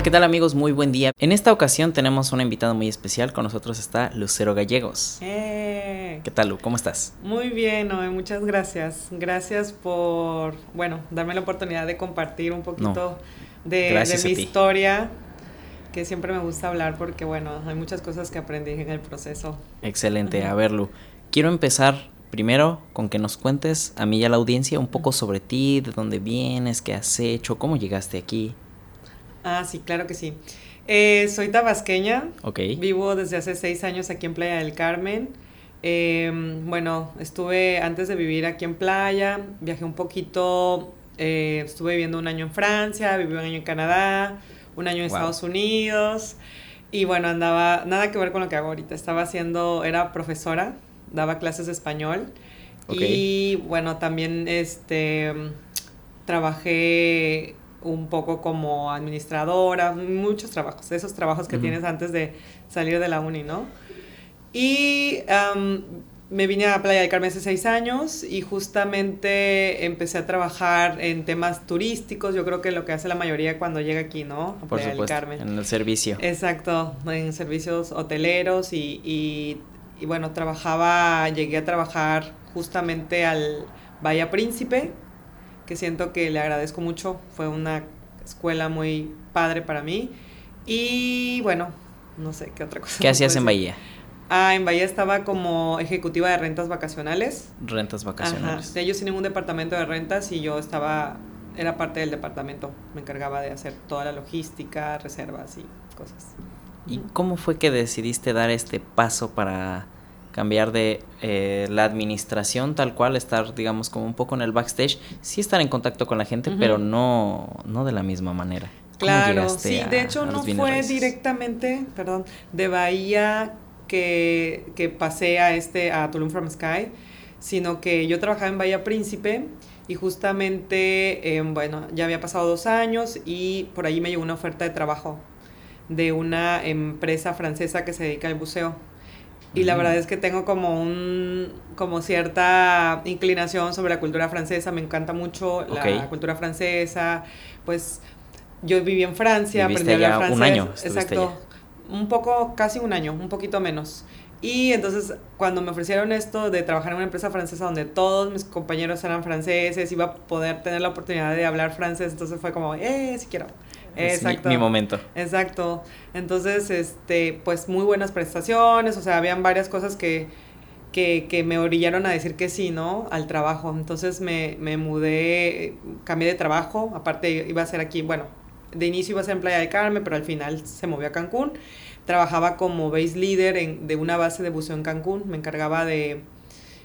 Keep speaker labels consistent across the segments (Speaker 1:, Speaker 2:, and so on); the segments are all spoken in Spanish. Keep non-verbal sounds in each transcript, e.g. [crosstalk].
Speaker 1: Hola, ¿qué tal amigos? Muy buen día. En esta ocasión tenemos una invitada muy especial. Con nosotros está Lucero Gallegos.
Speaker 2: Eh,
Speaker 1: ¿Qué tal, Lu? ¿Cómo estás?
Speaker 2: muy bien, Noé, muchas gracias. Gracias por, bueno, darme la oportunidad de compartir un poquito de, de mi historia, que siempre me gusta hablar porque, bueno, hay muchas cosas que aprendí en el proceso.
Speaker 1: Excelente. A ver, Lu, quiero empezar primero con que nos cuentes a mí y a la audiencia un poco sobre ti, de dónde vienes, qué has hecho, cómo llegaste aquí.
Speaker 2: Ah, sí, claro que sí. Eh, soy tabasqueña,
Speaker 1: Ok.
Speaker 2: vivo desde hace seis años aquí en Playa del Carmen. Eh, bueno, estuve antes de vivir aquí en Playa, viajé un poquito, eh, estuve viviendo un año en Francia, viví un año en Canadá, un año en
Speaker 1: Wow.
Speaker 2: Estados Unidos y bueno, andaba, nada que ver con lo que hago ahorita, estaba haciendo, era profesora, daba clases de español
Speaker 1: Ok.
Speaker 2: y bueno, también este, trabajé un poco como administradora, muchos trabajos, esos trabajos que tienes antes de salir de la uni, ¿no? Y me vine a Playa del Carmen hace seis años y justamente empecé a trabajar en temas turísticos, yo creo que lo que hace la mayoría cuando llega aquí, ¿no? A
Speaker 1: Por
Speaker 2: Playa del
Speaker 1: supuesto,
Speaker 2: Carmen.
Speaker 1: en el servicio.
Speaker 2: Exacto, en servicios hoteleros y, y, y bueno, trabajaba, llegué a trabajar justamente al Bahía Príncipe, que siento que le agradezco mucho, fue una escuela muy padre para mí. Y bueno, no sé qué otra cosa.
Speaker 1: ¿Qué hacías en. Bahía?
Speaker 2: Ah, en Bahía estaba como ejecutiva de rentas vacacionales.
Speaker 1: Rentas
Speaker 2: Ajá,
Speaker 1: vacacionales.
Speaker 2: ellos tienen un departamento de rentas y yo estaba, era parte del departamento, me encargaba de hacer toda la logística, reservas y cosas.
Speaker 1: ¿Y cómo fue que decidiste dar este paso para cambiar de eh, la administración tal cual, estar digamos como un poco en el backstage, sí estar en contacto con la gente, pero no, no de la misma manera? ¿Cómo
Speaker 2: Claro, sí,
Speaker 1: a-
Speaker 2: de hecho no fue
Speaker 1: raíces?
Speaker 2: directamente, perdón, de Bahía que, que pasé a este, a Tulum From Sky, sino que yo trabajaba en Bahía Príncipe y justamente, eh, bueno, ya había pasado dos años y por ahí me llegó una oferta de trabajo de una empresa francesa que se dedica al buceo. Y la verdad es que tengo como un como cierta inclinación sobre la cultura francesa, me encanta mucho la cultura francesa, pues yo viví en Francia,
Speaker 1: Viviste
Speaker 2: aprendí a hablar
Speaker 1: allá un
Speaker 2: francés.
Speaker 1: año,
Speaker 2: Exacto. Un poco, casi un año, un poquito menos. Y entonces cuando me ofrecieron esto de trabajar en una empresa francesa donde todos mis compañeros eran franceses, iba a poder tener la oportunidad de hablar francés, entonces fue como, eh, sí quiero.
Speaker 1: Es mi-
Speaker 2: Exacto.
Speaker 1: mi momento.
Speaker 2: Exacto. Entonces, este, pues muy buenas prestaciones, o sea, habían varias cosas que, que, que me orillaron a decir que sí, ¿no? Al trabajo. Entonces me, me mudé, cambié de trabajo, aparte iba a ser aquí, bueno, de inicio iba a ser en Playa del Carmen, pero al final se movió a Cancún. Trabajaba como base leader en- de una base de buceo en Cancún, me encargaba de,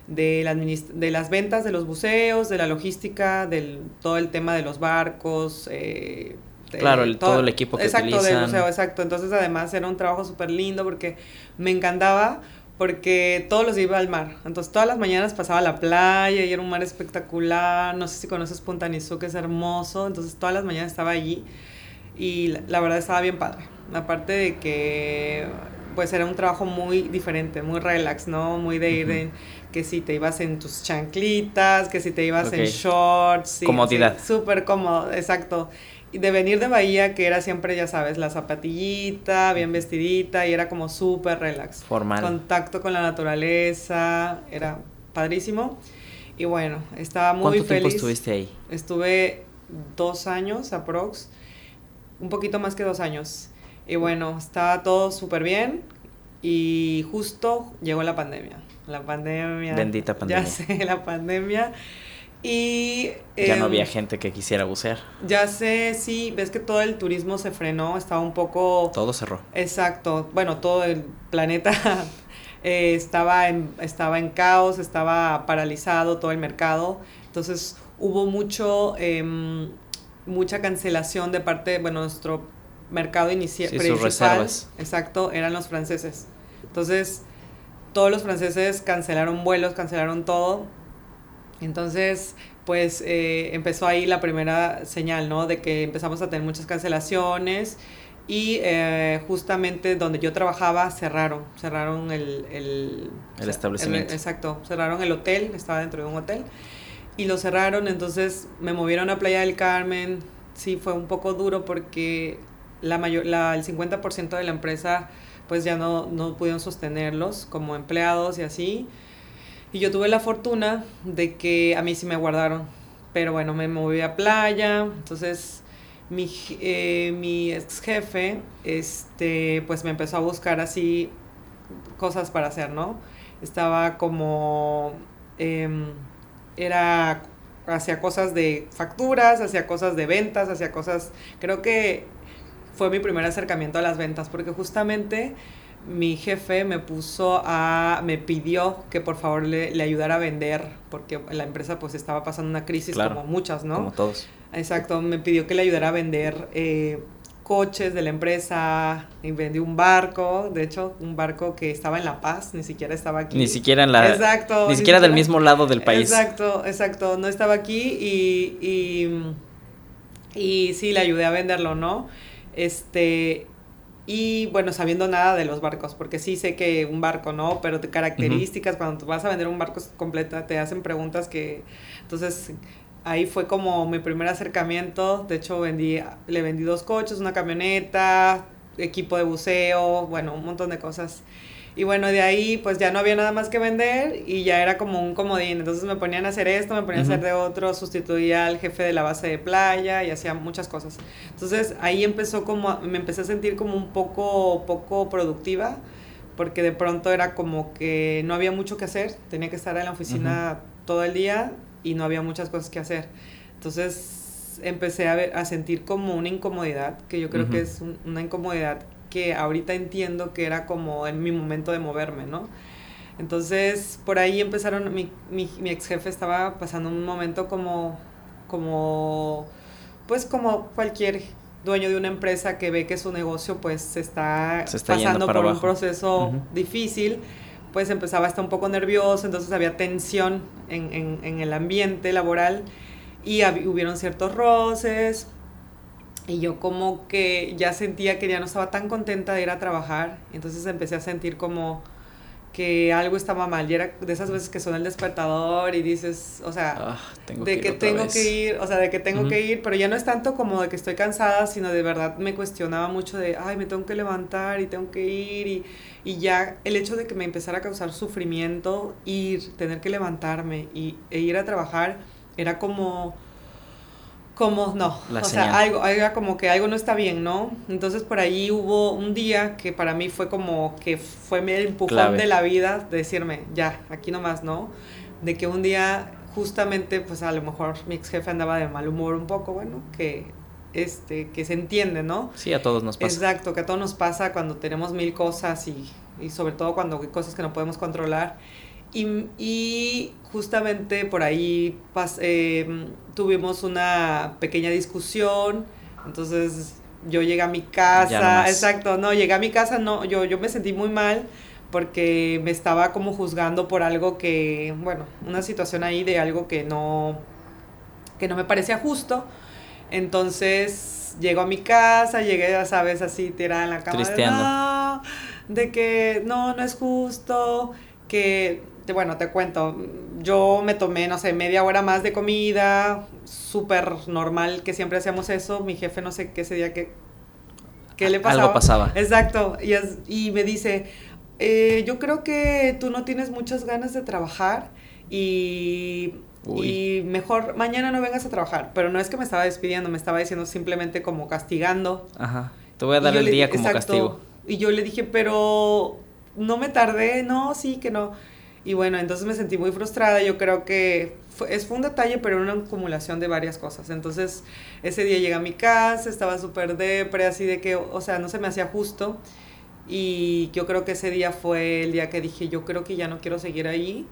Speaker 2: de, la administ- de las ventas de los buceos, de la logística, del todo el tema de los barcos. eh, de-
Speaker 1: Claro, el- todo el equipo que
Speaker 2: exacto, del
Speaker 1: utilizan.
Speaker 2: buceo, exacto. Entonces, además, era un trabajo súper lindo porque me encantaba porque todos los días iba al mar. Entonces, todas las mañanas pasaba a la playa y era un mar espectacular. No sé si conoces Punta Nizzú, que es hermoso. Entonces, todas las mañanas estaba allí y la, la verdad estaba bien padre. Aparte de que, pues, era un trabajo muy diferente, muy relax, ¿no? Muy de ir
Speaker 1: Ujú.
Speaker 2: en que si te ibas en tus chanclitas, que si te ibas en shorts. sí,
Speaker 1: Comodidad.
Speaker 2: sí, Súper cómodo, exacto. De venir de Bahía, que era siempre, ya sabes, la zapatillita, bien vestidita, y era como súper relax.
Speaker 1: Formal.
Speaker 2: Contacto con la naturaleza, era padrísimo. Y bueno, estaba muy
Speaker 1: ¿Cuánto
Speaker 2: feliz.
Speaker 1: tiempo estuviste ahí?
Speaker 2: Estuve dos años, aprox, un poquito más que dos años. Y bueno, estaba todo súper bien. Y justo llegó la pandemia. La pandemia.
Speaker 1: Bendita pandemia.
Speaker 2: Ya sé, la pandemia. Y.
Speaker 1: Ya no
Speaker 2: em,
Speaker 1: había gente que quisiera bucear.
Speaker 2: Ya sé, sí, ves que todo el turismo se frenó, estaba un poco...
Speaker 1: Todo cerró.
Speaker 2: Exacto, bueno, todo el planeta [laughs] eh, estaba, en, estaba en caos, estaba paralizado todo el mercado, entonces hubo mucho, em, mucha cancelación de parte, bueno, nuestro mercado inicial
Speaker 1: Sí, sus reservas.
Speaker 2: exacto, eran los franceses. Entonces, todos los franceses cancelaron vuelos, cancelaron todo. Entonces, pues eh, empezó ahí la primera señal, ¿no? De que empezamos a tener muchas cancelaciones y eh, justamente donde yo trabajaba cerraron, cerraron el... El,
Speaker 1: El establecimiento.
Speaker 2: exacto, cerraron el hotel, estaba dentro de un hotel y lo cerraron, entonces me movieron a Playa del Carmen, sí fue un poco duro porque la mayor, la, el 50% de la empresa pues ya no, no pudieron sostenerlos como empleados y así. Y yo tuve la fortuna de que a mí sí me guardaron. Pero bueno, me moví a playa, entonces mi, eh, mi ex jefe, este, pues me empezó a buscar así cosas para hacer, ¿no? Estaba como, em, era, hacía cosas de facturas, hacía cosas de ventas, hacía cosas, creo que fue mi primer acercamiento a las ventas, porque justamente mi jefe me puso a, me pidió que por favor le, le ayudara a vender, porque la empresa pues estaba pasando una crisis como muchas, ¿no?
Speaker 1: Como todos.
Speaker 2: Exacto, me pidió que le ayudara a vender eh, coches de la empresa y vendí un barco, de hecho, un barco que estaba en La Paz, ni siquiera estaba aquí.
Speaker 1: Ni siquiera en la...
Speaker 2: Exacto.
Speaker 1: Ni, siquiera, del mismo lado del país.
Speaker 2: Exacto, exacto, no estaba aquí y, y, y sí, le ayudé a venderlo, ¿no? Este, y bueno, sabiendo nada de los barcos, porque sí sé que un barco, ¿no? Pero de características, cuando vas a vender un barco completa, te hacen preguntas que... Entonces, ahí fue como mi primer acercamiento. De hecho, vendí, le vendí dos coches, una camioneta, equipo de buceo, bueno, un montón de cosas. Y bueno, de ahí pues ya no había nada más que vender y ya era como un comodín. Entonces me ponían a hacer esto, me ponían a hacer de otro, sustituía al jefe de la base de playa y hacía muchas cosas. Entonces ahí empezó como, me empecé a sentir como un poco, poco productiva porque de pronto era como que no había mucho que hacer, tenía que estar en la oficina todo el día y no había muchas cosas que hacer. Entonces empecé a, ver, a sentir como una incomodidad, que yo creo que es una incomodidad que ahorita entiendo que era como en mi momento de moverme, ¿no? Entonces, por ahí empezaron, mi, mi, mi ex jefe estaba pasando un momento como, como, pues como cualquier dueño de una empresa que ve que su negocio pues se está, pasando por un proceso difícil, pues empezaba a estar un poco nervioso, entonces había tensión en, en, en el ambiente laboral y hubieron ciertos roces, y yo como que ya sentía que ya no estaba tan contenta de ir a trabajar. Entonces empecé a sentir como que algo estaba mal. Y era de esas veces que suena el despertador y dices, o sea,
Speaker 1: ah,
Speaker 2: de que, tengo que ir, o sea, de que tengo que ir, pero ya no es tanto como de que estoy cansada, sino de verdad me cuestionaba mucho de, ay, me tengo que levantar y tengo que ir. Y, y ya el hecho de que me empezara a causar sufrimiento, ir, tener que levantarme y, e ir a trabajar, era como como no, o sea, algo, algo, como que algo no está bien, ¿no? Entonces por ahí hubo un día que para mí fue como que fue el empujón de la vida de decirme, ya, aquí nomás, ¿no? De que un día justamente, pues a lo mejor mi ex jefe andaba de mal humor un poco, bueno, que este, que se entiende, ¿no?
Speaker 1: Sí, a todos nos pasa.
Speaker 2: Exacto, que a todos nos pasa cuando tenemos mil cosas y, y sobre todo cuando hay cosas que no podemos controlar. Y, y justamente por ahí eh, tuvimos una pequeña discusión, entonces yo llegué a mi casa, exacto, no, llegué a mi casa, no, yo, yo me sentí muy mal porque me estaba como juzgando por algo que, bueno, una situación ahí de algo que no, que no me parecía justo. Entonces llego a mi casa, llegué, ya sabes, así tirada en la cama. De, de que no, no es justo, que bueno, te cuento, yo me tomé, no sé, media hora más de comida, súper normal que siempre hacíamos eso, mi jefe no sé qué ese día que, qué le pasaba.
Speaker 1: Algo pasaba.
Speaker 2: Exacto, y, y me dice, eh, yo creo que tú no tienes muchas ganas de trabajar y, y mejor mañana no vengas a trabajar, pero no es que me estaba despidiendo, me estaba diciendo simplemente como castigando.
Speaker 1: Ajá, te voy a dar el día como castigo.
Speaker 2: Y yo le dije, pero no me tardé, no, sí, que no. Y bueno, entonces me sentí muy frustrada. Yo creo que fue, es, fue un detalle, pero una acumulación de varias cosas. Entonces, ese día llegué a mi casa, estaba súper depre, así de que, o sea, no se me hacía justo. Y yo creo que ese día fue el día que dije, yo creo que ya no quiero seguir ahí.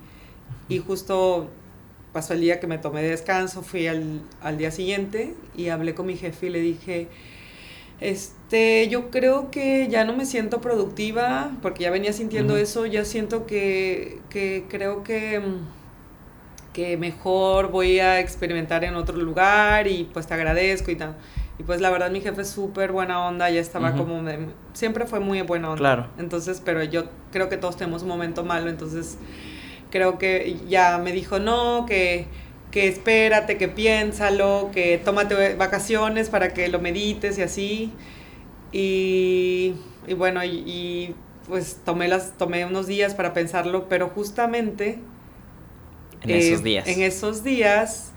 Speaker 2: Y justo pasó el día que me tomé de descanso, fui al, al día siguiente y hablé con mi jefe y le dije, este, yo creo que ya no me siento productiva, porque ya venía sintiendo eso, ya siento que, que creo que, que mejor voy a experimentar en otro lugar y pues te agradezco y tal. Y pues la verdad mi jefe es súper buena onda, ya estaba como, siempre fue muy buena onda.
Speaker 1: Claro.
Speaker 2: Entonces, pero yo creo que todos tenemos un momento malo, entonces creo que ya me dijo no, que que espérate, que piénsalo, que tómate vacaciones para que lo medites y así. Y, y bueno, y, pues tomé, las, tomé unos días para pensarlo, pero justamente...
Speaker 1: En esos eh, días.
Speaker 2: En esos días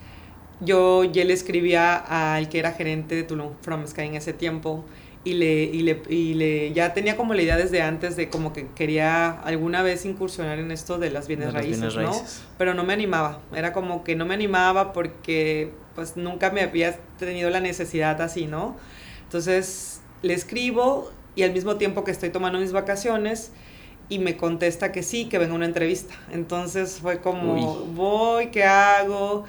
Speaker 2: yo ya le escribía al que era gerente de Tulum From Sky en ese tiempo y le, y le, y le, ya tenía como la idea desde antes de como que quería alguna vez incursionar en esto de las bienes, raíces, ¿no? Pero no me animaba, era como que no me animaba porque pues nunca me había tenido la necesidad así, ¿no? Entonces le escribo y al mismo tiempo que estoy tomando mis vacaciones y me contesta que sí, que venga una entrevista. Entonces fue como, voy, ¿qué hago?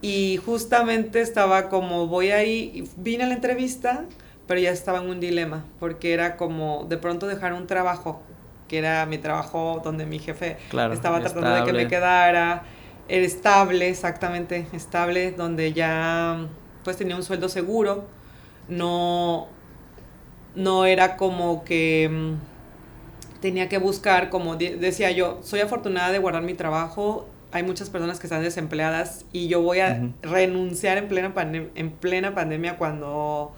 Speaker 2: Y justamente estaba como, voy ahí, vine a la entrevista pero ya estaba en un dilema, porque era como de pronto dejar un trabajo, que era mi trabajo donde mi jefe estaba tratando de que me quedara, era estable, exactamente, estable, donde ya pues tenía un sueldo seguro, no, no era como que mm, tenía que buscar, como decía yo, soy afortunada de guardar mi trabajo, hay muchas personas que están desempleadas y yo voy a renunciar en plena, en plena pandemia cuando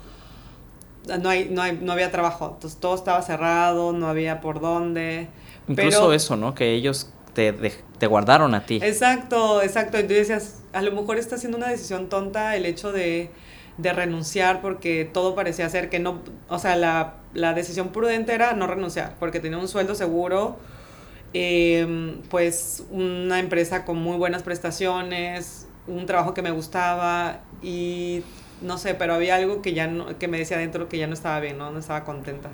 Speaker 2: no, hay, no, hay, no había trabajo, entonces todo estaba cerrado, no había por dónde.
Speaker 1: Incluso eso, ¿no? Que ellos te, te guardaron a ti.
Speaker 2: Exacto, exacto. Y tú decías, a lo mejor está siendo una decisión tonta el hecho de, de renunciar porque todo parecía ser que no, o sea, la, la decisión prudente era no renunciar porque tenía un sueldo seguro, em, pues una empresa con muy buenas prestaciones, un trabajo que me gustaba y no sé, pero había algo que ya no, que me decía adentro que ya no estaba bien, ¿no? No estaba contenta.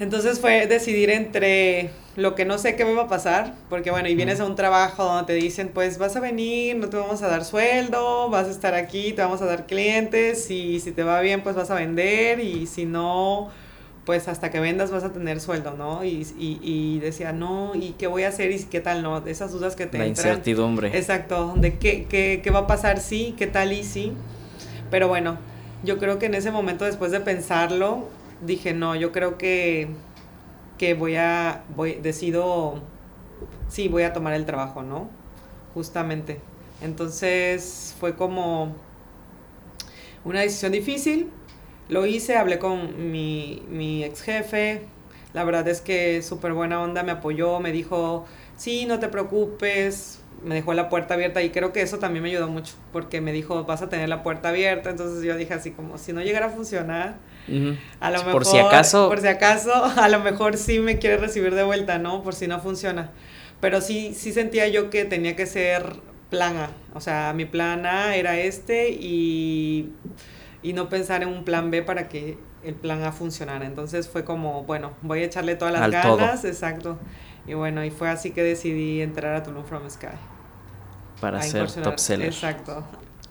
Speaker 2: Entonces fue decidir entre lo que no sé qué me va a pasar, porque bueno, y vienes a un trabajo donde te dicen, pues vas a venir, no te vamos a dar sueldo, vas a estar aquí, te vamos a dar clientes, y si te va bien, pues vas a vender, y si no, pues hasta que vendas vas a tener sueldo, ¿no? Y, y, y decía, no, ¿y qué voy a hacer? ¿Y qué tal no? Esas dudas que te
Speaker 1: La incertidumbre.
Speaker 2: Exacto, de qué, qué, qué va a pasar, sí, qué tal y sí. Pero bueno, yo creo que en ese momento, después de pensarlo, dije, no, yo creo que, que voy a, voy, decido, sí, voy a tomar el trabajo, ¿no? Justamente. Entonces fue como una decisión difícil. Lo hice, hablé con mi, mi ex jefe. La verdad es que súper buena onda, me apoyó, me dijo, sí, no te preocupes, me dejó la puerta abierta y creo que eso también me ayudó mucho porque me dijo vas a tener la puerta abierta entonces yo dije así como si no llegara a funcionar a lo mejor
Speaker 1: por si acaso.
Speaker 2: por si acaso [laughs] a lo mejor sí me quiere recibir de vuelta no por si no funciona pero sí sí sentía yo que tenía que ser plan A o sea mi plan A era este y y no pensar en un plan B para que el plan A funcionara. Entonces fue como bueno voy a echarle todas las ganas exacto. Y bueno, y fue así que decidí entrar a Tulum From Sky
Speaker 1: para ser top seller.
Speaker 2: Exacto.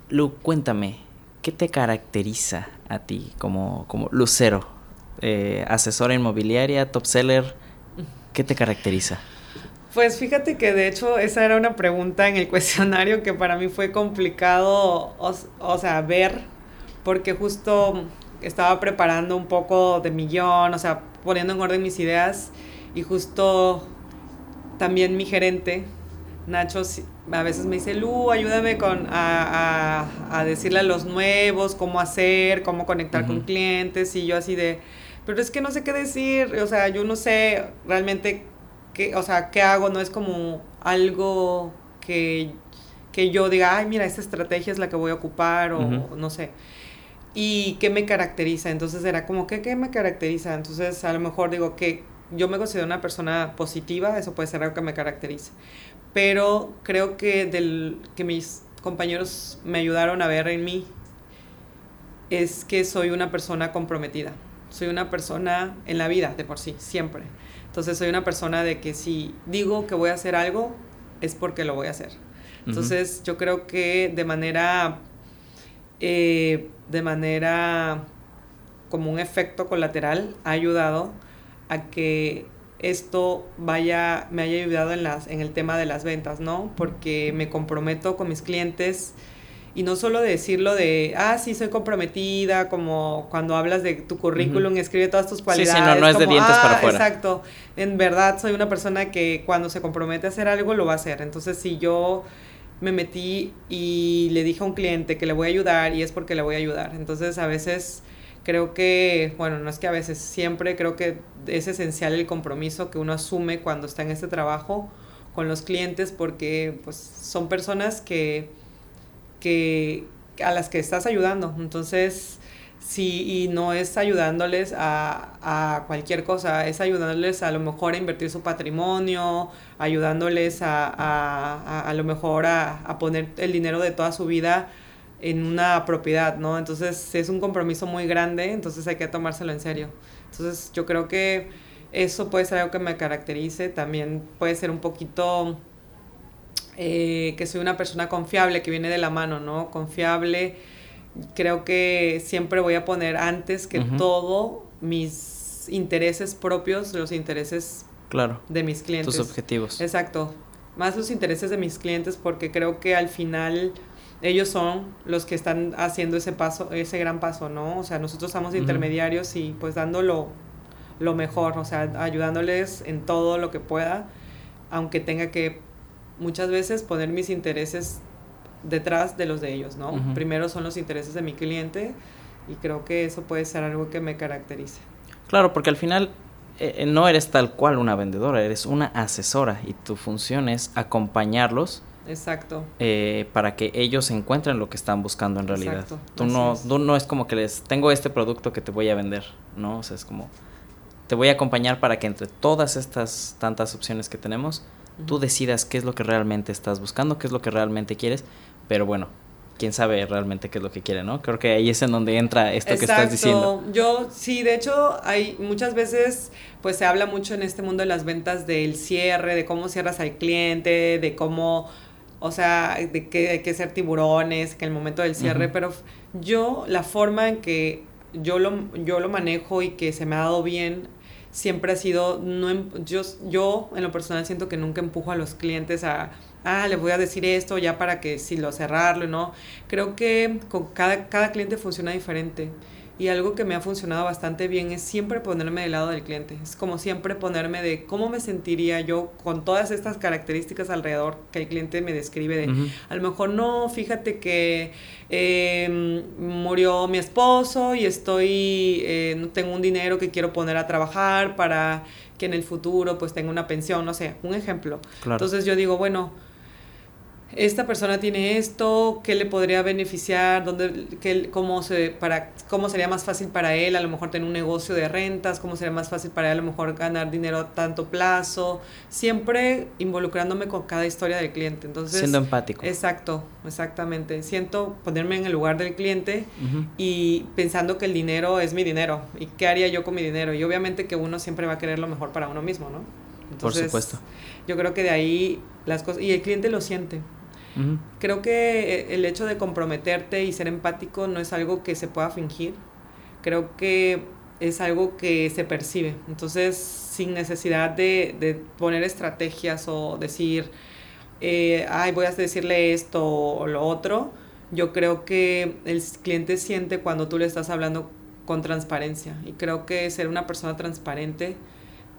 Speaker 1: Lu, cuéntame, ¿qué te caracteriza a ti como, como lucero? Eh, asesora inmobiliaria, top seller, ¿qué te caracteriza?
Speaker 2: Pues fíjate que de hecho esa era una pregunta en el [laughs] cuestionario que para mí fue complicado, o, sea, ver, porque justo estaba preparando un poco de millón, o sea, poniendo en orden mis ideas y justo también mi gerente, Nacho, a veces me dice, Lu, ayúdame con, a, a, decirle a los nuevos cómo hacer, cómo conectar con clientes, y yo así de, pero es que no sé qué decir, o sea, yo no sé realmente qué, o sea, qué hago, no es como algo que, que yo diga, ay, mira, esta estrategia es la que voy a ocupar, o no sé. ¿Y qué me caracteriza? Entonces era como, ¿qué, ¿qué me caracteriza? Entonces a lo mejor digo que yo me considero una persona positiva, eso puede ser algo que me caracterice pero creo que del que mis compañeros me ayudaron a ver en mí es que soy una persona comprometida. Soy una persona en la vida de por sí, siempre. Entonces soy una persona de que si digo que voy a hacer algo, es porque lo voy a hacer. Entonces yo creo que de manera, eh, de manera como un efecto colateral ha ayudado a que esto vaya, me haya ayudado en, las, en el tema de las ventas, ¿no? Porque me comprometo con mis clientes y no solo decirlo de, ah, sí, soy comprometida, como cuando hablas de tu currículum, escribe todas tus cualidades. Sí,
Speaker 1: sí, no, no es de dientes para ah, afuera.
Speaker 2: Exacto. En verdad, soy una persona que cuando se compromete a hacer algo, lo va a hacer. Entonces, si yo me metí y le dije a un cliente que le voy a ayudar y es porque le voy a ayudar. Entonces, a veces creo que, bueno, no es que a veces, siempre creo que es esencial el compromiso que uno asume cuando está en este trabajo con los clientes porque pues son personas que, que a las que estás ayudando. Entonces, sí, y no es ayudándoles a, a, cualquier cosa, es ayudándoles a lo mejor a invertir su patrimonio, ayudándoles a, a, a lo mejor a, a, poner el dinero de toda su vida en una propiedad, ¿no? Entonces es un compromiso muy grande, entonces hay que tomárselo en serio. Entonces yo creo que eso puede ser algo que me caracterice, también puede ser un poquito eh, que soy una persona confiable, que viene de la mano, ¿no? Confiable, creo que siempre voy a poner antes que todo mis intereses propios, los intereses
Speaker 1: claro,
Speaker 2: de mis clientes.
Speaker 1: Tus objetivos.
Speaker 2: Exacto, más los intereses de mis clientes porque creo que al final ellos son los que están haciendo ese paso, ese gran paso, ¿no? O sea, nosotros estamos intermediarios y pues dándolo lo mejor, o sea, ayudándoles en todo lo que pueda, aunque tenga que muchas veces poner mis intereses detrás de los de ellos, ¿no? Primero son los intereses de mi cliente y creo que eso puede ser algo que me caracterice.
Speaker 1: Claro, porque al final eh, no eres tal cual una vendedora, eres una asesora y tu función es acompañarlos
Speaker 2: Exacto.
Speaker 1: Eh, para que ellos encuentren lo que están buscando en realidad. Exacto. Tú no, tú no es como que les tengo este producto que te voy a vender, ¿no? O sea, es como te voy a acompañar para que entre todas estas tantas opciones que tenemos, tú decidas qué es lo que realmente estás buscando, qué es lo que realmente quieres, pero bueno, quién sabe realmente qué es lo que quiere, ¿no? Creo que ahí es en donde entra esto que estás diciendo.
Speaker 2: Yo sí, de hecho, hay muchas veces, pues se habla mucho en este mundo de las ventas del cierre, de cómo cierras al cliente, de cómo o sea, de que hay que ser tiburones, que el momento del cierre, pero yo la forma en que yo lo, yo lo manejo y que se me ha dado bien siempre ha sido, no, em, yo, yo en lo personal siento que nunca empujo a los clientes a, ah, le voy a decir esto ya para que si lo cerrarlo, ¿no? Creo que con cada, cada cliente funciona diferente. Y algo que me ha funcionado bastante bien es siempre ponerme del lado del cliente. Es como siempre ponerme de cómo me sentiría yo con todas estas características alrededor que el cliente me describe de, a lo mejor no, fíjate que em, murió mi esposo y estoy, eh, no tengo un dinero que quiero poner a trabajar para que en el futuro pues tenga una pensión, no sé, un ejemplo. Entonces yo digo, bueno, esta persona tiene esto, qué le podría beneficiar, dónde, qué, cómo, se, para, cómo sería más fácil para él a lo mejor tener un negocio de rentas, cómo sería más fácil para él a lo mejor ganar dinero a tanto plazo, siempre involucrándome con cada historia del cliente. Entonces,
Speaker 1: Siendo empático.
Speaker 2: Exacto, exactamente. Siento ponerme en el lugar del cliente y pensando que el dinero es mi dinero y qué haría yo con mi dinero. Y obviamente que uno siempre va a querer lo mejor para uno mismo, ¿no?
Speaker 1: Por supuesto.
Speaker 2: Yo creo que de ahí las cosas, y el cliente lo siente. Creo que eh, el hecho de comprometerte y ser empático no es algo que se pueda fingir. Creo que es algo que se percibe. Entonces, sin necesidad de, de poner estrategias o decir, eh, ay, voy a decirle esto o lo otro, yo creo que el cliente siente cuando tú le estás hablando con transparencia. Y creo que ser una persona transparente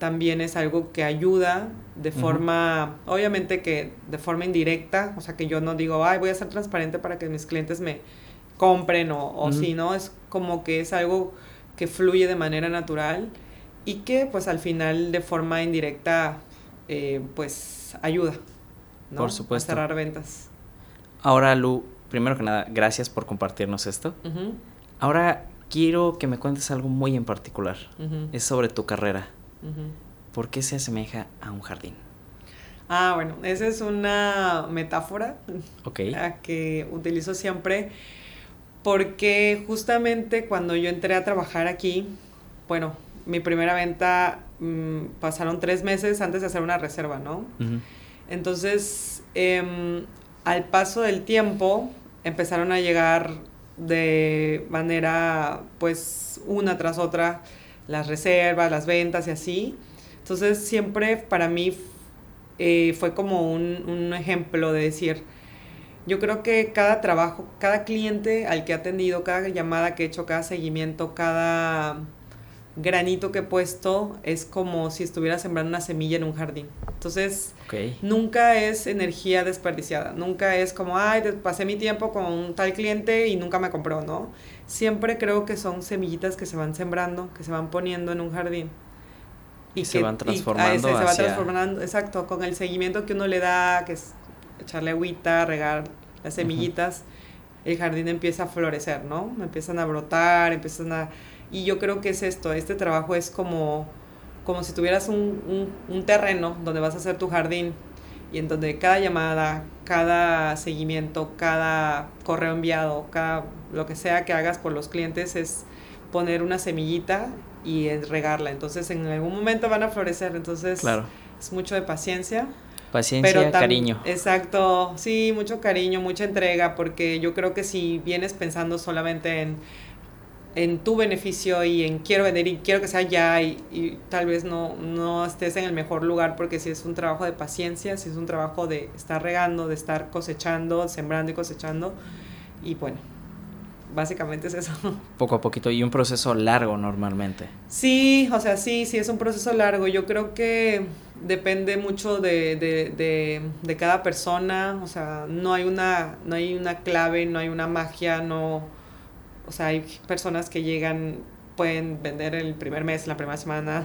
Speaker 2: también es algo que ayuda de forma, obviamente que de forma indirecta, o sea que yo no digo, ay, voy a ser transparente para que mis clientes me compren o, o si no, es como que es algo que fluye de manera natural y que pues al final de forma indirecta eh, pues ayuda, ¿no?
Speaker 1: Por supuesto.
Speaker 2: A cerrar ventas.
Speaker 1: Ahora Lu, primero que nada, gracias por compartirnos esto. Ahora quiero que me cuentes algo muy en particular. Es sobre tu carrera. ¿Por qué se asemeja a un jardín?
Speaker 2: Ah, bueno, esa es una metáfora [laughs] que utilizo siempre porque justamente cuando yo entré a trabajar aquí, bueno, mi primera venta mm, pasaron tres meses antes de hacer una reserva, ¿no? Entonces, em, al paso del tiempo, empezaron a llegar de manera, pues, una tras otra, las reservas, las ventas y así. Entonces siempre para mí eh, fue como un, un, ejemplo de decir, yo creo que cada trabajo, cada cliente al que he atendido, cada llamada que he hecho, cada seguimiento, cada granito que he puesto es como si estuviera sembrando una semilla en un jardín. Entonces, nunca es energía desperdiciada, nunca es como, ay, pasé mi tiempo con un tal cliente y nunca me compró, ¿no? Siempre creo que son semillitas que se van sembrando, que se van poniendo en un jardín.
Speaker 1: Y, se van transformando. se
Speaker 2: va transformando, exacto, con el seguimiento que uno le da, que es echarle agüita, regar las semillitas, el jardín empieza a florecer, ¿no? Empiezan a brotar, empiezan a y yo creo que es esto, este trabajo es como, como si tuvieras un, un, terreno donde vas a hacer tu jardín y en donde cada llamada, cada seguimiento, cada correo enviado, cada lo que sea que hagas por los clientes es poner una semillita y regarla. Entonces en algún momento van a florecer. Entonces claro. es mucho de paciencia.
Speaker 1: Paciencia, cariño.
Speaker 2: Exacto, sí, mucho cariño, mucha entrega, porque yo creo que si vienes pensando solamente en en tu beneficio y en quiero vender y quiero que sea ya y, tal vez no, no estés en el mejor lugar porque si es un trabajo de paciencia, si es un trabajo de estar regando, de estar cosechando, sembrando y cosechando y bueno, básicamente es eso. [laughs]
Speaker 1: Poco a poquito y un proceso largo normalmente.
Speaker 2: Sí, o sea, sí, sí es un proceso largo. Yo creo que depende mucho de, de, de, de cada persona, o sea, no hay una, no hay una clave, no hay una magia, no o sea, hay personas que llegan, pueden vender el primer mes, la primera semana,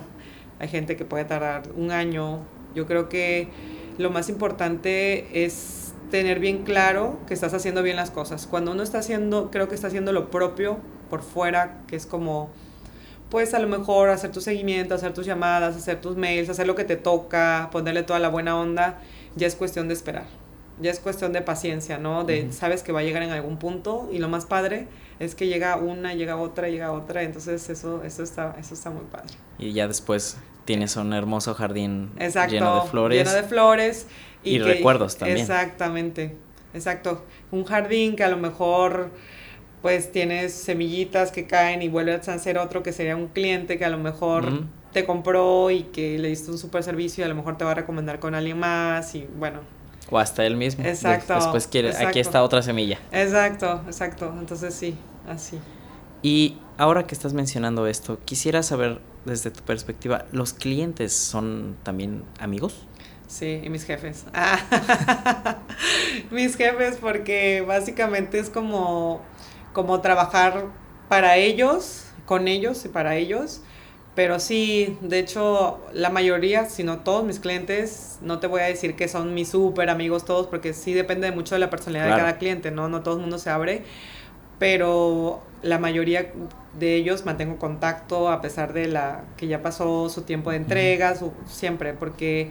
Speaker 2: hay gente que puede tardar un año. Yo creo que lo más importante es tener bien claro que estás haciendo bien las cosas. Cuando uno está haciendo, creo que está haciendo lo propio por fuera, que es como, pues a lo mejor hacer tu seguimiento, hacer tus llamadas, hacer tus mails, hacer lo que te toca, ponerle toda la buena onda, ya es cuestión de esperar. Ya es cuestión de paciencia, ¿no? De sabes que va a llegar en algún punto y lo más padre es que llega una, llega otra, llega otra, entonces eso, eso, está, eso está muy padre.
Speaker 1: Y ya después tienes un hermoso jardín lleno de flores.
Speaker 2: Lleno de flores.
Speaker 1: Y, recuerdos también.
Speaker 2: Exactamente, exacto. Un jardín que a lo mejor pues tienes semillitas que caen y vuelve a nacer otro que sería un cliente que a lo mejor te compró y que le diste un super servicio y a lo mejor te va a recomendar con alguien más y bueno,
Speaker 1: o hasta él mismo. Exacto. Después quiere, aquí está otra semilla.
Speaker 2: Exacto, exacto. Entonces sí, así.
Speaker 1: Y ahora que estás mencionando esto, quisiera saber desde tu perspectiva, ¿los clientes son también amigos?
Speaker 2: Sí, y mis jefes. [laughs] mis jefes porque básicamente es como, como trabajar para ellos, con ellos y para ellos. Pero sí, de hecho, la mayoría, si no todos mis clientes, no te voy a decir que son mis súper amigos todos, porque sí depende mucho de la personalidad de cada cliente, ¿no? No todo el mundo se abre, pero la mayoría de ellos mantengo contacto a pesar de la que ya pasó su tiempo de entrega, siempre, porque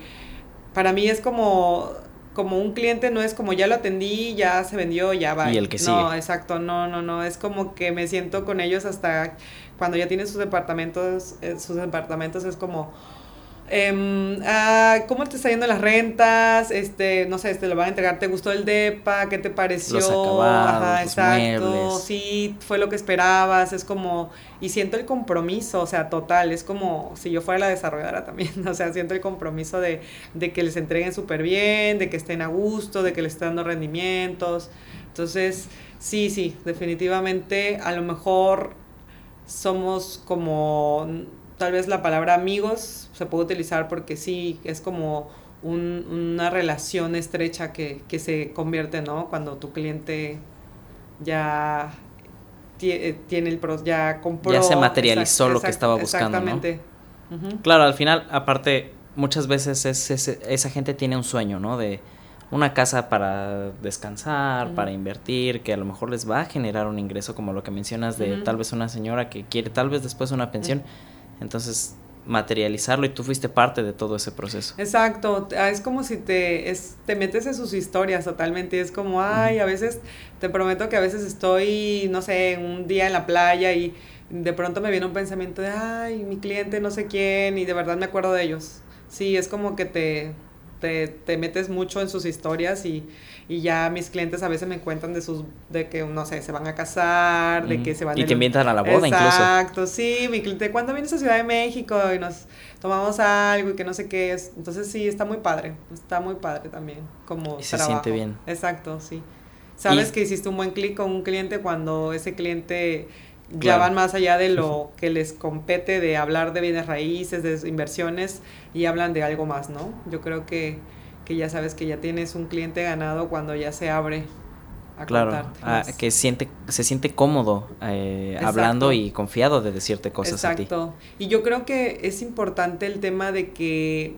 Speaker 2: para mí es como como un cliente no es como ya lo atendí, ya se vendió, ya va.
Speaker 1: Y el que sigue.
Speaker 2: No, exacto, no, no, no, es como que me siento con ellos hasta cuando ya tienen sus departamentos, eh, sus departamentos es como, eh, ah, ¿cómo te está yendo las rentas? Este, no sé, te lo van a entregar, ¿te gustó el DEPA? ¿Qué te pareció?
Speaker 1: Los acabados, Ajá, exacto,
Speaker 2: sí, fue lo que esperabas, es como, y siento el compromiso, o sea, total, es como si yo fuera la desarrolladora también, [laughs] o sea, siento el compromiso de, de que les entreguen súper bien, de que estén a gusto, de que les estén dando rendimientos, entonces, sí, sí, definitivamente, a lo mejor somos como, tal vez la palabra amigos se puede utilizar porque sí, es como una relación estrecha que, se convierte, ¿no? Cuando tu cliente ya eh, tiene el ya compró.
Speaker 1: Ya se materializó lo que estaba buscando exactamente. Claro al final aparte muchas veces esa gente tiene un sueño no de una casa para descansar, para invertir, que a lo mejor les va a generar un ingreso como lo que mencionas de tal vez una señora que quiere tal vez después una pensión. Entonces, materializarlo y tú fuiste parte de todo ese proceso.
Speaker 2: Exacto, ah, es como si te, es, te metes en sus historias totalmente, es como, ay, a veces, te prometo que a veces estoy, no sé, un día en la playa y de pronto me viene un pensamiento de, ay, mi cliente no sé quién y de verdad me acuerdo de ellos. Sí, es como que te, te, te metes mucho en sus historias y, y, ya mis clientes a veces me cuentan de sus, de que, no sé, se van a casar, de que se van
Speaker 1: Y te invitan a la boda incluso.
Speaker 2: Exacto, sí, mi cliente, ¿cuándo vienes a Ciudad de México? Y nos tomamos algo y que no sé qué es. Entonces sí, está muy padre, está muy padre también como
Speaker 1: y se siente bien.
Speaker 2: Exacto, sí. Sabes que hiciste un buen clic con un cliente cuando ese cliente ya van más allá de lo que les compete de hablar de bienes raíces, de inversiones y hablan de algo más, ¿no? Yo creo que, que ya sabes que ya tienes un cliente ganado cuando ya se abre
Speaker 1: a claro, que siente, se siente cómodo eh, hablando y confiado de decirte cosas
Speaker 2: Exacto. a ti. Y yo creo que es importante el tema de que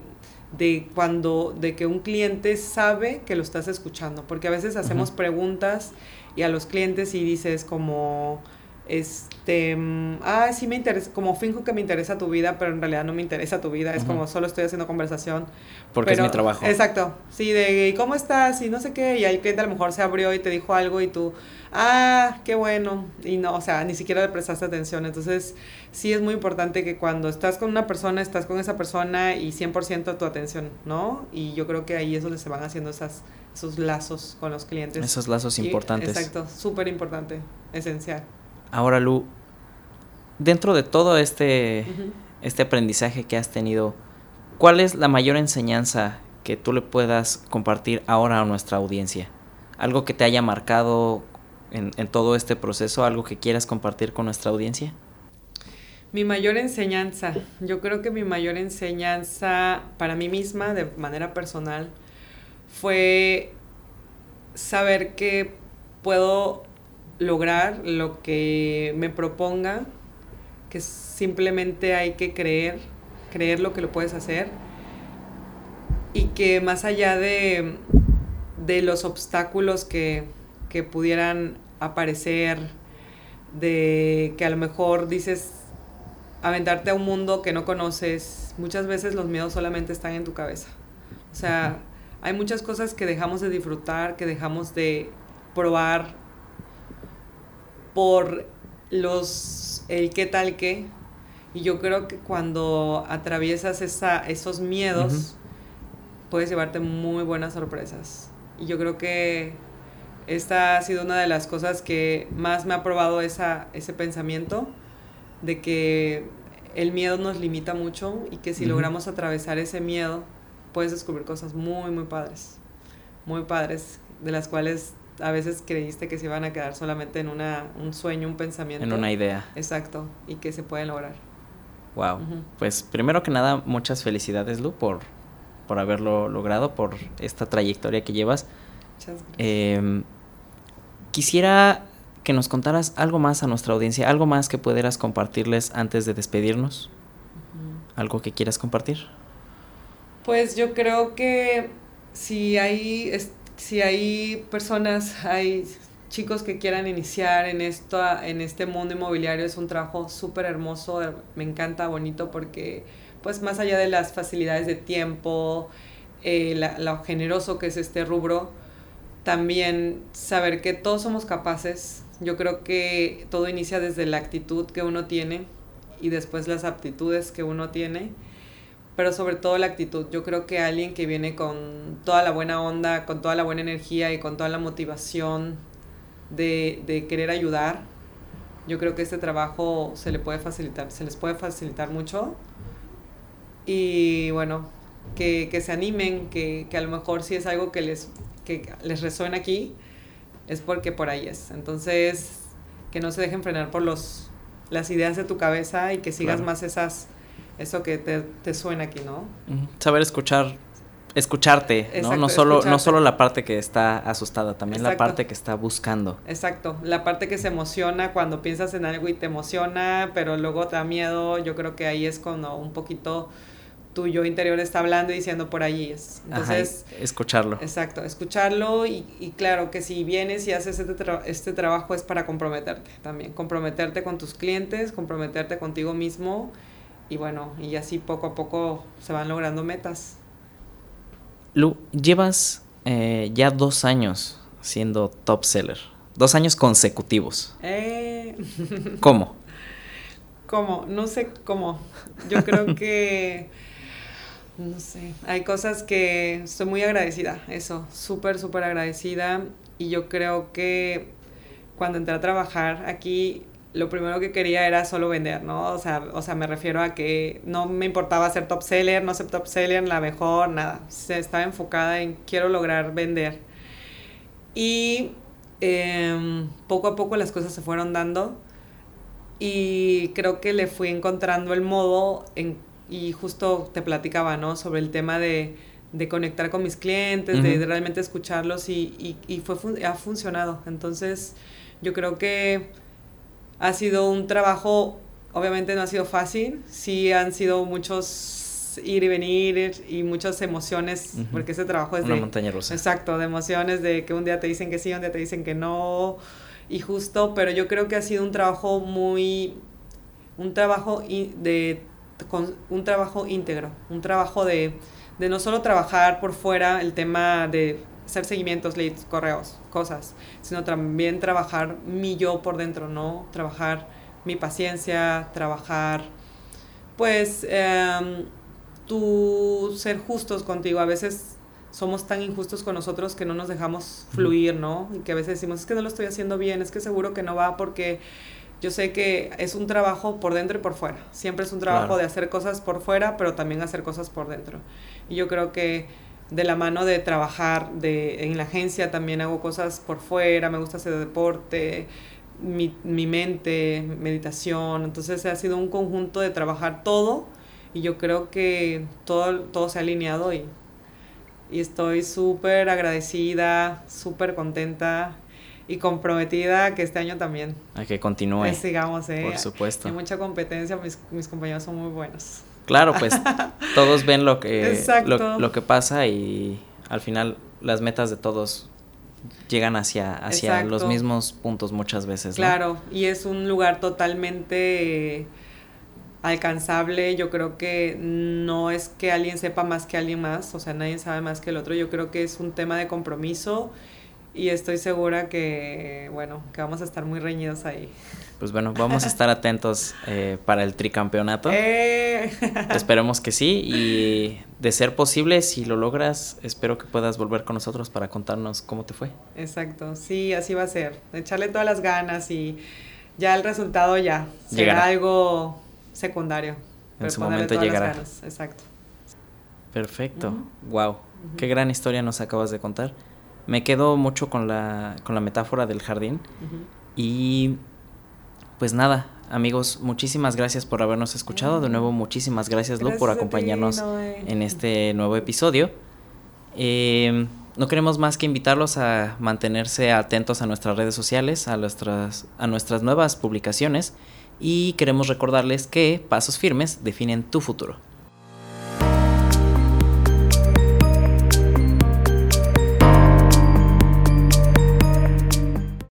Speaker 2: de cuando de que un cliente sabe que lo estás escuchando, porque a veces hacemos preguntas y a los clientes y dices como este, ah, sí me interesa, como finjo que me interesa tu vida, pero en realidad no me interesa tu vida, es como solo estoy haciendo conversación.
Speaker 1: Porque es mi trabajo.
Speaker 2: Exacto, sí, de ¿cómo estás? Y no sé qué, y el cliente a lo mejor se abrió y te dijo algo y tú, ah, qué bueno, y no, o sea, ni siquiera le prestaste atención, entonces sí es muy importante que cuando estás con una persona, estás con esa persona y 100% tu atención, ¿no? Y yo creo que ahí es donde se van haciendo esas, esos lazos con los clientes.
Speaker 1: Esos lazos importantes.
Speaker 2: Exacto, súper importante, esencial.
Speaker 1: Ahora, Lu, dentro de todo este, este aprendizaje que has tenido, ¿cuál es la mayor enseñanza que tú le puedas compartir ahora a nuestra audiencia? ¿Algo que te haya marcado en, en todo este proceso? ¿Algo que quieras compartir con nuestra audiencia?
Speaker 2: Mi mayor enseñanza, yo creo que mi mayor enseñanza para mí misma, de manera personal, fue saber que puedo lograr lo que me proponga, que simplemente hay que creer, creer lo que lo puedes hacer y que más allá de, de los obstáculos que, que pudieran aparecer, de que a lo mejor dices aventarte a un mundo que no conoces, muchas veces los miedos solamente están en tu cabeza. O sea, hay muchas cosas que dejamos de disfrutar, que dejamos de probar por los el qué tal qué. Y yo creo que cuando atraviesas esa, esos miedos, puedes llevarte muy buenas sorpresas. Y yo creo que esta ha sido una de las cosas que más me ha probado esa, ese pensamiento de que el miedo nos limita mucho y que si logramos atravesar ese miedo, puedes descubrir cosas muy, muy padres. Muy padres, de las cuales a veces creíste que se iban a quedar solamente en una, un sueño, un pensamiento.
Speaker 1: En una idea.
Speaker 2: Exacto, y que se pueden lograr.
Speaker 1: Wow. Pues primero que nada, muchas felicidades, Lu, por, por haberlo logrado, por esta trayectoria que llevas. Muchas gracias. Em, quisiera que nos contaras algo más a nuestra audiencia, algo más que pudieras compartirles antes de despedirnos. ¿Algo que quieras compartir?
Speaker 2: Pues yo creo que si hay si hay personas, hay chicos que quieran iniciar en, esto, en este mundo inmobiliario, es un trabajo súper hermoso, me encanta, bonito, porque pues más allá de las facilidades de tiempo, eh, lo generoso que es este rubro, también saber que todos somos capaces. Yo creo que todo inicia desde la actitud que uno tiene y después las aptitudes que uno tiene pero sobre todo la actitud. Yo creo que alguien que viene con toda la buena onda, con toda la buena energía y con toda la motivación de, de querer ayudar, yo creo que este trabajo se le puede facilitar, se les puede facilitar mucho. Y bueno, que, que se animen, que, que, a lo mejor si es algo que les, que les resuena aquí, es porque por ahí es. Entonces, que no se dejen frenar por los, las ideas de tu cabeza y que sigas más esas eso que te, suena aquí, ¿no?
Speaker 1: Saber escuchar, escucharte, ¿no? no solo, no solo la parte que está asustada, también la parte que está buscando.
Speaker 2: Exacto, la parte que se emociona cuando piensas en algo y te emociona, pero luego te da miedo, yo creo que ahí es cuando un poquito tu yo interior está hablando y diciendo por allí es. Entonces,
Speaker 1: escucharlo.
Speaker 2: Exacto, escucharlo y, y, claro que si vienes y haces este, este trabajo es para comprometerte también, comprometerte con tus clientes, comprometerte contigo mismo y bueno, y así poco a poco se van logrando metas.
Speaker 1: Lu, llevas eh, ya dos años siendo top seller, dos años consecutivos.
Speaker 2: Eh. [laughs]
Speaker 1: ¿Cómo?
Speaker 2: ¿Cómo? No sé cómo. Yo creo [laughs] que, no sé, hay cosas que estoy muy agradecida, eso, súper, súper agradecida. Y yo creo que cuando entré a trabajar aquí, lo primero que quería era solo vender, ¿no? O sea, o sea, me refiero a que no me importaba ser top seller, no ser top seller, la mejor, nada. Se estaba enfocada en quiero lograr vender. Y em, poco a poco las cosas se fueron dando y creo que le fui encontrando el modo en, y justo te platicaba, ¿no? Sobre el tema de, de conectar con mis clientes, de, realmente escucharlos y, y, y fue, ha funcionado. Entonces, yo creo que ha sido un trabajo, obviamente no ha sido fácil, sí han sido muchos ir y venir y muchas emociones, porque ese trabajo es
Speaker 1: Una montaña rusa.
Speaker 2: Exacto, de emociones, de que un día te dicen que sí, un día te dicen que no, y justo, pero yo creo que ha sido un trabajo muy, un trabajo de, un trabajo íntegro, un trabajo de, de no solo trabajar por fuera el tema de hacer seguimientos, leads, correos, cosas, sino también trabajar mi yo por dentro, ¿no? Trabajar mi paciencia, trabajar, pues, eh, tú ser justos contigo. A veces somos tan injustos con nosotros que no nos dejamos fluir, ¿no? Y que a veces decimos, es que no lo estoy haciendo bien, es que seguro que no va porque yo sé que es un trabajo por dentro y por fuera. Siempre es un trabajo de hacer cosas por fuera, pero también hacer cosas por dentro. Y yo creo que de la mano de trabajar de, en la agencia, también hago cosas por fuera, me gusta hacer deporte, mi, mi mente, meditación, entonces ha sido un conjunto de trabajar todo y yo creo que todo, todo se ha alineado y, y estoy súper agradecida, súper contenta y comprometida que este año también.
Speaker 1: A que continúe.
Speaker 2: sigamos, ¿eh?
Speaker 1: Por supuesto.
Speaker 2: Hay mucha competencia, mis, mis compañeros son muy buenos.
Speaker 1: Claro, pues [laughs] todos ven lo que, lo, lo, que pasa y al final las metas de todos llegan hacia, hacia los mismos puntos muchas veces.
Speaker 2: Claro, y es un lugar totalmente alcanzable. Yo creo que no es que alguien sepa más que alguien más, o sea, nadie sabe más que el otro. Yo creo que es un tema de compromiso y estoy segura que, bueno, que vamos a estar muy reñidos ahí.
Speaker 1: Pues bueno, vamos a estar atentos eh, para el tricampeonato. Eh. Esperemos que sí y de ser posible, si lo logras, espero que puedas volver con nosotros para contarnos cómo te fue.
Speaker 2: Exacto, sí, así va a ser. Echarle todas las ganas y ya el resultado ya será algo secundario.
Speaker 1: En su momento llegará.
Speaker 2: Exacto.
Speaker 1: Perfecto. Wow. Qué gran historia nos acabas de contar. Me quedo mucho con la, con la metáfora del jardín y pues nada, amigos, muchísimas gracias por habernos escuchado. De nuevo, muchísimas gracias, Lu, por acompañarnos en este nuevo episodio. Em, no queremos más que invitarlos a mantenerse atentos a nuestras redes sociales, a nuestras, a nuestras nuevas publicaciones y queremos recordarles que pasos firmes definen tu futuro.